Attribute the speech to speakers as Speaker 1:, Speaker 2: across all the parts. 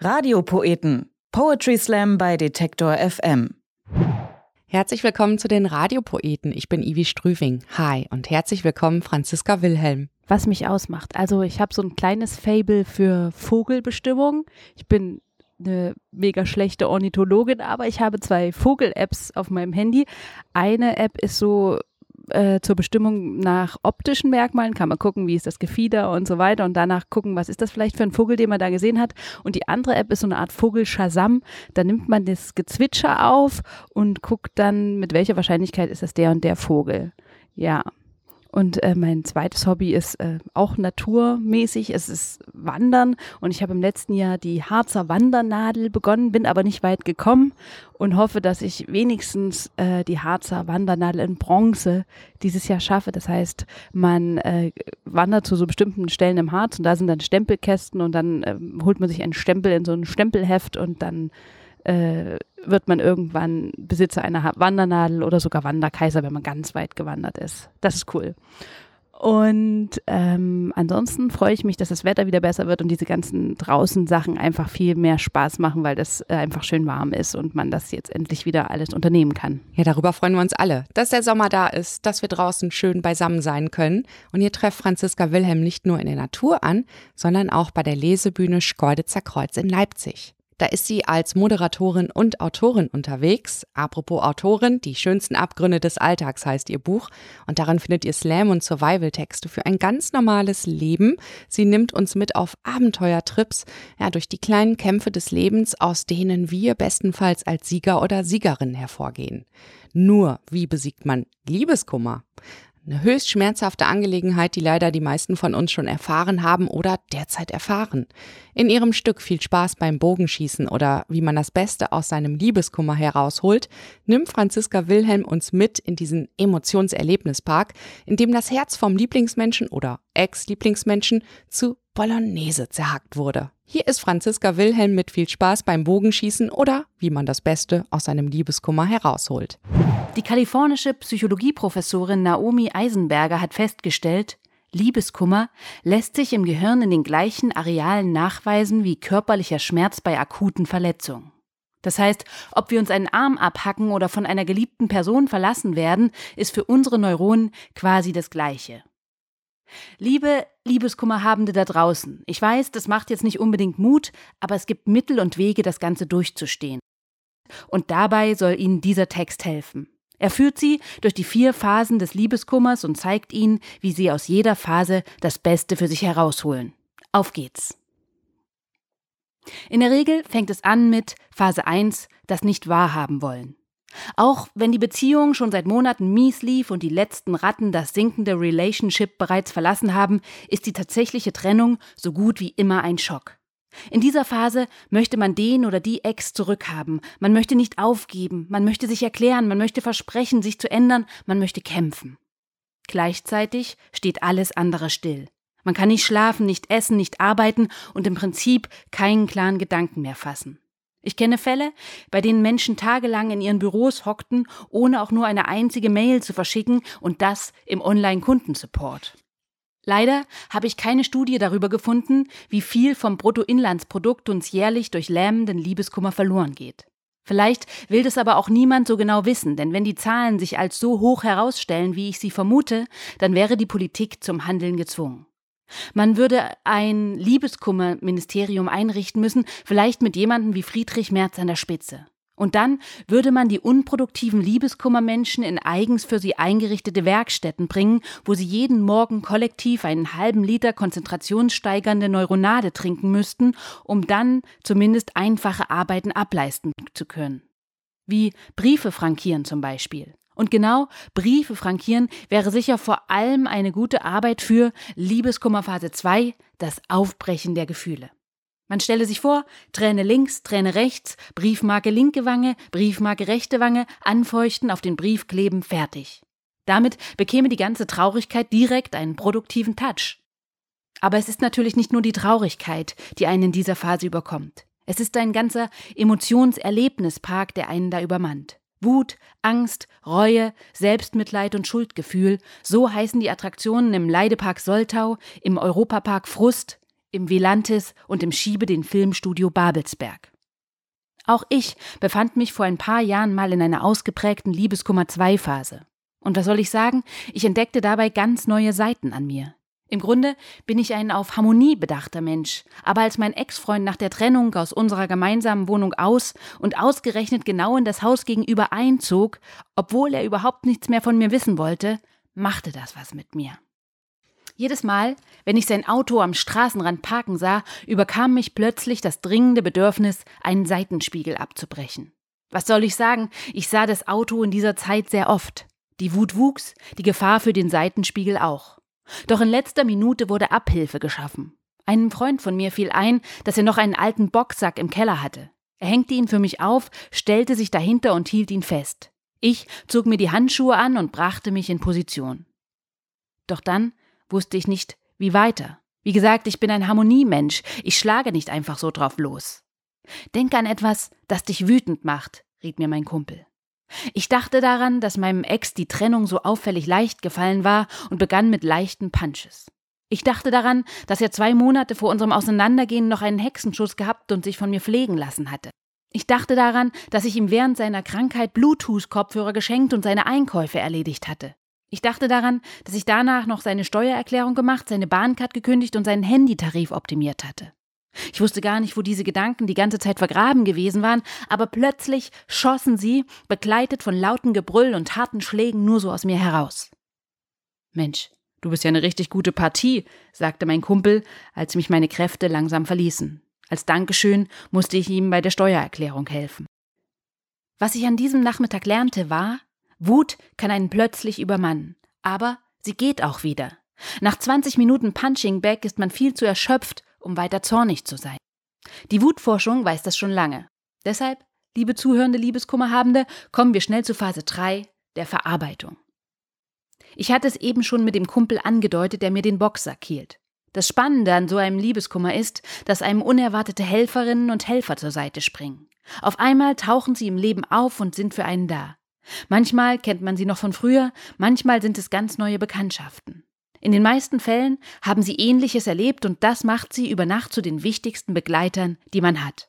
Speaker 1: Radiopoeten. Poetry Slam bei Detektor FM.
Speaker 2: Herzlich willkommen zu den Radiopoeten. Ich bin Ivi Strüving. Hi und herzlich willkommen Franziska Wilhelm.
Speaker 3: Was mich ausmacht. Also ich habe so ein kleines Fable für Vogelbestimmung. Ich bin eine mega schlechte Ornithologin, aber ich habe zwei Vogel-Apps auf meinem Handy. Eine App ist so äh, zur Bestimmung nach optischen Merkmalen, kann man gucken, wie ist das Gefieder und so weiter und danach gucken, was ist das vielleicht für ein Vogel, den man da gesehen hat. Und die andere App ist so eine Art Vogel Shazam. Da nimmt man das Gezwitscher auf und guckt dann, mit welcher Wahrscheinlichkeit ist das der und der Vogel. Ja, und äh, mein zweites Hobby ist äh, auch naturmäßig. Es ist Wandern. Und ich habe im letzten Jahr die Harzer Wandernadel begonnen, bin aber nicht weit gekommen und hoffe, dass ich wenigstens äh, die Harzer Wandernadel in Bronze dieses Jahr schaffe. Das heißt, man äh, wandert zu so bestimmten Stellen im Harz und da sind dann Stempelkästen und dann äh, holt man sich einen Stempel in so ein Stempelheft und dann äh, wird man irgendwann Besitzer einer Wandernadel oder sogar Wanderkaiser, wenn man ganz weit gewandert ist. Das ist cool. Und ähm, ansonsten freue ich mich, dass das Wetter wieder besser wird und diese ganzen draußen Sachen einfach viel mehr Spaß machen, weil das äh, einfach schön warm ist und man das jetzt endlich wieder alles unternehmen kann.
Speaker 2: Ja, darüber freuen wir uns alle, dass der Sommer da ist, dass wir draußen schön beisammen sein können. Und ihr trefft Franziska Wilhelm nicht nur in der Natur an, sondern auch bei der Lesebühne Schkeuditzer Kreuz in Leipzig. Da ist sie als Moderatorin und Autorin unterwegs. Apropos Autorin, die schönsten Abgründe des Alltags heißt ihr Buch. Und darin findet ihr Slam- und Survival-Texte für ein ganz normales Leben. Sie nimmt uns mit auf Abenteuertrips, ja, durch die kleinen Kämpfe des Lebens, aus denen wir bestenfalls als Sieger oder Siegerin hervorgehen. Nur, wie besiegt man Liebeskummer? Eine höchst schmerzhafte Angelegenheit, die leider die meisten von uns schon erfahren haben oder derzeit erfahren. In ihrem Stück viel Spaß beim Bogenschießen oder wie man das Beste aus seinem Liebeskummer herausholt, nimmt Franziska Wilhelm uns mit in diesen Emotionserlebnispark, in dem das Herz vom Lieblingsmenschen oder Ex-Lieblingsmenschen zu Bolognese zerhackt wurde. Hier ist Franziska Wilhelm mit viel Spaß beim Bogenschießen oder wie man das Beste aus seinem Liebeskummer herausholt.
Speaker 4: Die kalifornische Psychologieprofessorin Naomi Eisenberger hat festgestellt, Liebeskummer lässt sich im Gehirn in den gleichen Arealen nachweisen wie körperlicher Schmerz bei akuten Verletzungen. Das heißt, ob wir uns einen Arm abhacken oder von einer geliebten Person verlassen werden, ist für unsere Neuronen quasi das Gleiche. Liebe Liebeskummerhabende da draußen, ich weiß, das macht jetzt nicht unbedingt Mut, aber es gibt Mittel und Wege, das Ganze durchzustehen. Und dabei soll Ihnen dieser Text helfen. Er führt sie durch die vier Phasen des Liebeskummers und zeigt ihnen, wie sie aus jeder Phase das Beste für sich herausholen. Auf geht's. In der Regel fängt es an mit Phase 1, das nicht wahrhaben wollen. Auch wenn die Beziehung schon seit Monaten mies lief und die letzten Ratten das sinkende Relationship bereits verlassen haben, ist die tatsächliche Trennung so gut wie immer ein Schock. In dieser Phase möchte man den oder die Ex zurückhaben. Man möchte nicht aufgeben, man möchte sich erklären, man möchte versprechen, sich zu ändern, man möchte kämpfen. Gleichzeitig steht alles andere still. Man kann nicht schlafen, nicht essen, nicht arbeiten und im Prinzip keinen klaren Gedanken mehr fassen. Ich kenne Fälle, bei denen Menschen tagelang in ihren Büros hockten, ohne auch nur eine einzige Mail zu verschicken und das im Online-Kundensupport. Leider habe ich keine Studie darüber gefunden, wie viel vom Bruttoinlandsprodukt uns jährlich durch lähmenden Liebeskummer verloren geht. Vielleicht will das aber auch niemand so genau wissen, denn wenn die Zahlen sich als so hoch herausstellen, wie ich sie vermute, dann wäre die Politik zum Handeln gezwungen. Man würde ein Liebeskummerministerium einrichten müssen, vielleicht mit jemandem wie Friedrich Merz an der Spitze. Und dann würde man die unproduktiven Liebeskummermenschen in eigens für sie eingerichtete Werkstätten bringen, wo sie jeden Morgen kollektiv einen halben Liter konzentrationssteigernde Neuronade trinken müssten, um dann zumindest einfache Arbeiten ableisten zu können. Wie Briefe frankieren zum Beispiel. Und genau Briefe frankieren wäre sicher vor allem eine gute Arbeit für Liebeskummerphase 2, das Aufbrechen der Gefühle. Man stelle sich vor, Träne links, Träne rechts, Briefmarke linke Wange, Briefmarke rechte Wange, anfeuchten, auf den Brief kleben, fertig. Damit bekäme die ganze Traurigkeit direkt einen produktiven Touch. Aber es ist natürlich nicht nur die Traurigkeit, die einen in dieser Phase überkommt. Es ist ein ganzer Emotionserlebnispark, der einen da übermannt. Wut, Angst, Reue, Selbstmitleid und Schuldgefühl, so heißen die Attraktionen im Leidepark Soltau, im Europapark Frust, im Velantis und im Schiebe den Filmstudio Babelsberg. Auch ich befand mich vor ein paar Jahren mal in einer ausgeprägten Liebeskummer-2-Phase. Und was soll ich sagen? Ich entdeckte dabei ganz neue Seiten an mir. Im Grunde bin ich ein auf Harmonie bedachter Mensch, aber als mein Ex-Freund nach der Trennung aus unserer gemeinsamen Wohnung aus und ausgerechnet genau in das Haus gegenüber einzog, obwohl er überhaupt nichts mehr von mir wissen wollte, machte das was mit mir. Jedes Mal, wenn ich sein Auto am Straßenrand parken sah, überkam mich plötzlich das dringende Bedürfnis, einen Seitenspiegel abzubrechen. Was soll ich sagen? Ich sah das Auto in dieser Zeit sehr oft. Die Wut wuchs, die Gefahr für den Seitenspiegel auch. Doch in letzter Minute wurde Abhilfe geschaffen. Einem Freund von mir fiel ein, dass er noch einen alten Boxsack im Keller hatte. Er hängte ihn für mich auf, stellte sich dahinter und hielt ihn fest. Ich zog mir die Handschuhe an und brachte mich in Position. Doch dann wusste ich nicht, wie weiter. Wie gesagt, ich bin ein Harmoniemensch, ich schlage nicht einfach so drauf los. Denk an etwas, das dich wütend macht, riet mir mein Kumpel. Ich dachte daran, dass meinem Ex die Trennung so auffällig leicht gefallen war und begann mit leichten Punches. Ich dachte daran, dass er zwei Monate vor unserem Auseinandergehen noch einen Hexenschuss gehabt und sich von mir pflegen lassen hatte. Ich dachte daran, dass ich ihm während seiner Krankheit Bluetooth-Kopfhörer geschenkt und seine Einkäufe erledigt hatte. Ich dachte daran, dass ich danach noch seine Steuererklärung gemacht, seine Bahncard gekündigt und seinen Handytarif optimiert hatte. Ich wusste gar nicht, wo diese Gedanken die ganze Zeit vergraben gewesen waren, aber plötzlich schossen sie, begleitet von lauten Gebrüll und harten Schlägen, nur so aus mir heraus. Mensch, du bist ja eine richtig gute Partie, sagte mein Kumpel, als mich meine Kräfte langsam verließen. Als Dankeschön musste ich ihm bei der Steuererklärung helfen. Was ich an diesem Nachmittag lernte, war, Wut kann einen plötzlich übermannen, aber sie geht auch wieder. Nach 20 Minuten Punching Back ist man viel zu erschöpft, um weiter zornig zu sein. Die Wutforschung weiß das schon lange. Deshalb, liebe zuhörende Liebeskummerhabende, kommen wir schnell zu Phase 3, der Verarbeitung. Ich hatte es eben schon mit dem Kumpel angedeutet, der mir den Boxsack hielt. Das Spannende an so einem Liebeskummer ist, dass einem unerwartete Helferinnen und Helfer zur Seite springen. Auf einmal tauchen sie im Leben auf und sind für einen da. Manchmal kennt man sie noch von früher, manchmal sind es ganz neue Bekanntschaften. In den meisten Fällen haben sie ähnliches erlebt und das macht sie über Nacht zu den wichtigsten Begleitern, die man hat.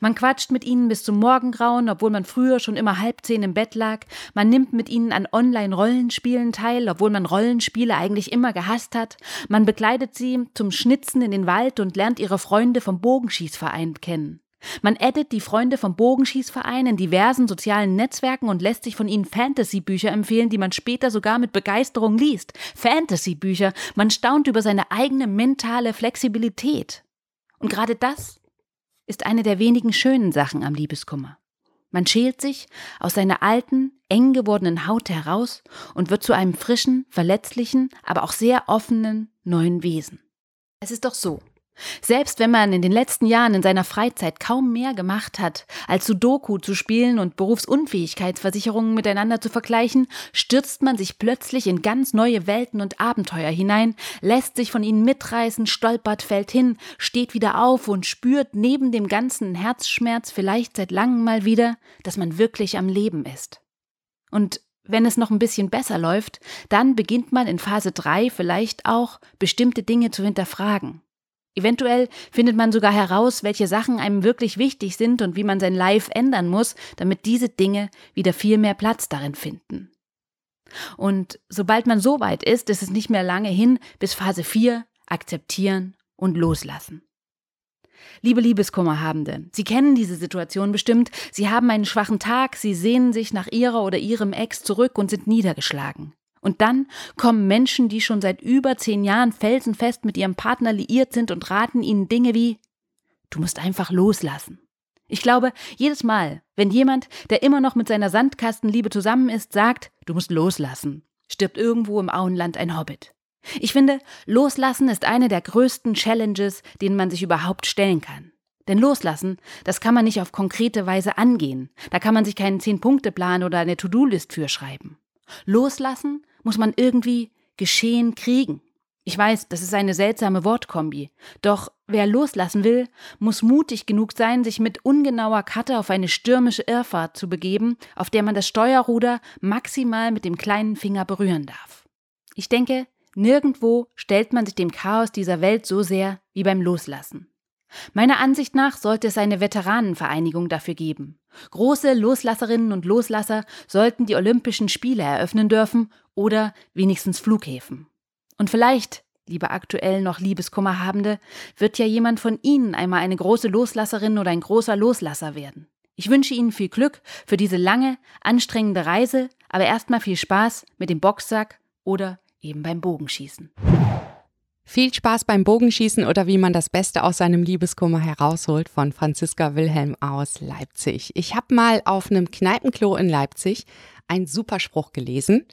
Speaker 4: Man quatscht mit ihnen bis zum Morgengrauen, obwohl man früher schon immer halb zehn im Bett lag. Man nimmt mit ihnen an Online-Rollenspielen teil, obwohl man Rollenspiele eigentlich immer gehasst hat. Man begleitet sie zum Schnitzen in den Wald und lernt ihre Freunde vom Bogenschießverein kennen. Man addet die Freunde vom Bogenschießverein in diversen sozialen Netzwerken und lässt sich von ihnen Fantasy-Bücher empfehlen, die man später sogar mit Begeisterung liest. Fantasy-Bücher. Man staunt über seine eigene mentale Flexibilität. Und gerade das ist eine der wenigen schönen Sachen am Liebeskummer. Man schält sich aus seiner alten, eng gewordenen Haut heraus und wird zu einem frischen, verletzlichen, aber auch sehr offenen neuen Wesen. Es ist doch so, selbst wenn man in den letzten Jahren in seiner Freizeit kaum mehr gemacht hat, als Sudoku zu spielen und Berufsunfähigkeitsversicherungen miteinander zu vergleichen, stürzt man sich plötzlich in ganz neue Welten und Abenteuer hinein, lässt sich von ihnen mitreißen, stolpert, fällt hin, steht wieder auf und spürt neben dem ganzen Herzschmerz vielleicht seit langem mal wieder, dass man wirklich am Leben ist. Und wenn es noch ein bisschen besser läuft, dann beginnt man in Phase 3 vielleicht auch bestimmte Dinge zu hinterfragen. Eventuell findet man sogar heraus, welche Sachen einem wirklich wichtig sind und wie man sein Life ändern muss, damit diese Dinge wieder viel mehr Platz darin finden. Und sobald man so weit ist, ist es nicht mehr lange hin bis Phase 4, akzeptieren und loslassen. Liebe Liebeskummerhabende, Sie kennen diese Situation bestimmt. Sie haben einen schwachen Tag, Sie sehnen sich nach Ihrer oder Ihrem Ex zurück und sind niedergeschlagen. Und dann kommen Menschen, die schon seit über zehn Jahren felsenfest mit ihrem Partner liiert sind und raten ihnen Dinge wie Du musst einfach loslassen. Ich glaube, jedes Mal, wenn jemand, der immer noch mit seiner Sandkastenliebe zusammen ist, sagt, du musst loslassen, stirbt irgendwo im Auenland ein Hobbit. Ich finde, loslassen ist eine der größten Challenges, denen man sich überhaupt stellen kann. Denn loslassen, das kann man nicht auf konkrete Weise angehen. Da kann man sich keinen Zehn-Punkte-Plan oder eine To-Do-List für schreiben. Loslassen muss man irgendwie geschehen kriegen. Ich weiß, das ist eine seltsame Wortkombi. Doch wer loslassen will, muss mutig genug sein, sich mit ungenauer Karte auf eine stürmische Irrfahrt zu begeben, auf der man das Steuerruder maximal mit dem kleinen Finger berühren darf. Ich denke, Nirgendwo stellt man sich dem Chaos dieser Welt so sehr wie beim Loslassen. Meiner Ansicht nach sollte es eine Veteranenvereinigung dafür geben. Große Loslasserinnen und Loslasser sollten die Olympischen Spiele eröffnen dürfen oder wenigstens Flughäfen. Und vielleicht, liebe aktuell noch Liebeskummerhabende, wird ja jemand von Ihnen einmal eine große Loslasserin oder ein großer Loslasser werden. Ich wünsche Ihnen viel Glück für diese lange, anstrengende Reise, aber erstmal viel Spaß mit dem Boxsack oder eben beim Bogenschießen.
Speaker 2: Viel Spaß beim Bogenschießen oder wie man das Beste aus seinem Liebeskummer herausholt von Franziska Wilhelm aus Leipzig. Ich habe mal auf einem Kneipenklo in Leipzig einen Superspruch gelesen.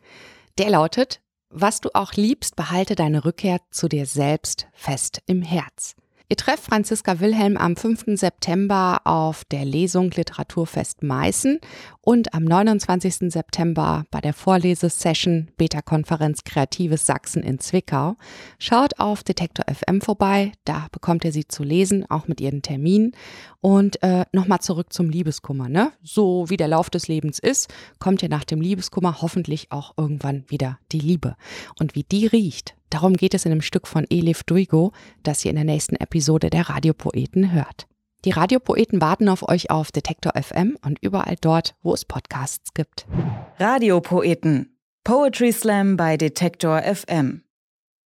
Speaker 2: Der lautet, was du auch liebst, behalte deine Rückkehr zu dir selbst fest im Herz. Ihr trefft Franziska Wilhelm am 5. September auf der Lesung Literaturfest Meißen und am 29. September bei der Vorlesesession Beta-Konferenz Kreatives Sachsen in Zwickau. Schaut auf Detektor FM vorbei, da bekommt ihr sie zu lesen, auch mit ihren Terminen. Und äh, nochmal zurück zum Liebeskummer. Ne? So wie der Lauf des Lebens ist, kommt ja nach dem Liebeskummer hoffentlich auch irgendwann wieder die Liebe. Und wie die riecht, darum geht es in einem Stück von Elif Duigo, das ihr in der nächsten Episode der Radiopoeten hört. Die Radiopoeten warten auf euch auf Detektor FM und überall dort, wo es Podcasts gibt.
Speaker 1: Radiopoeten. Poetry Slam bei Detektor FM.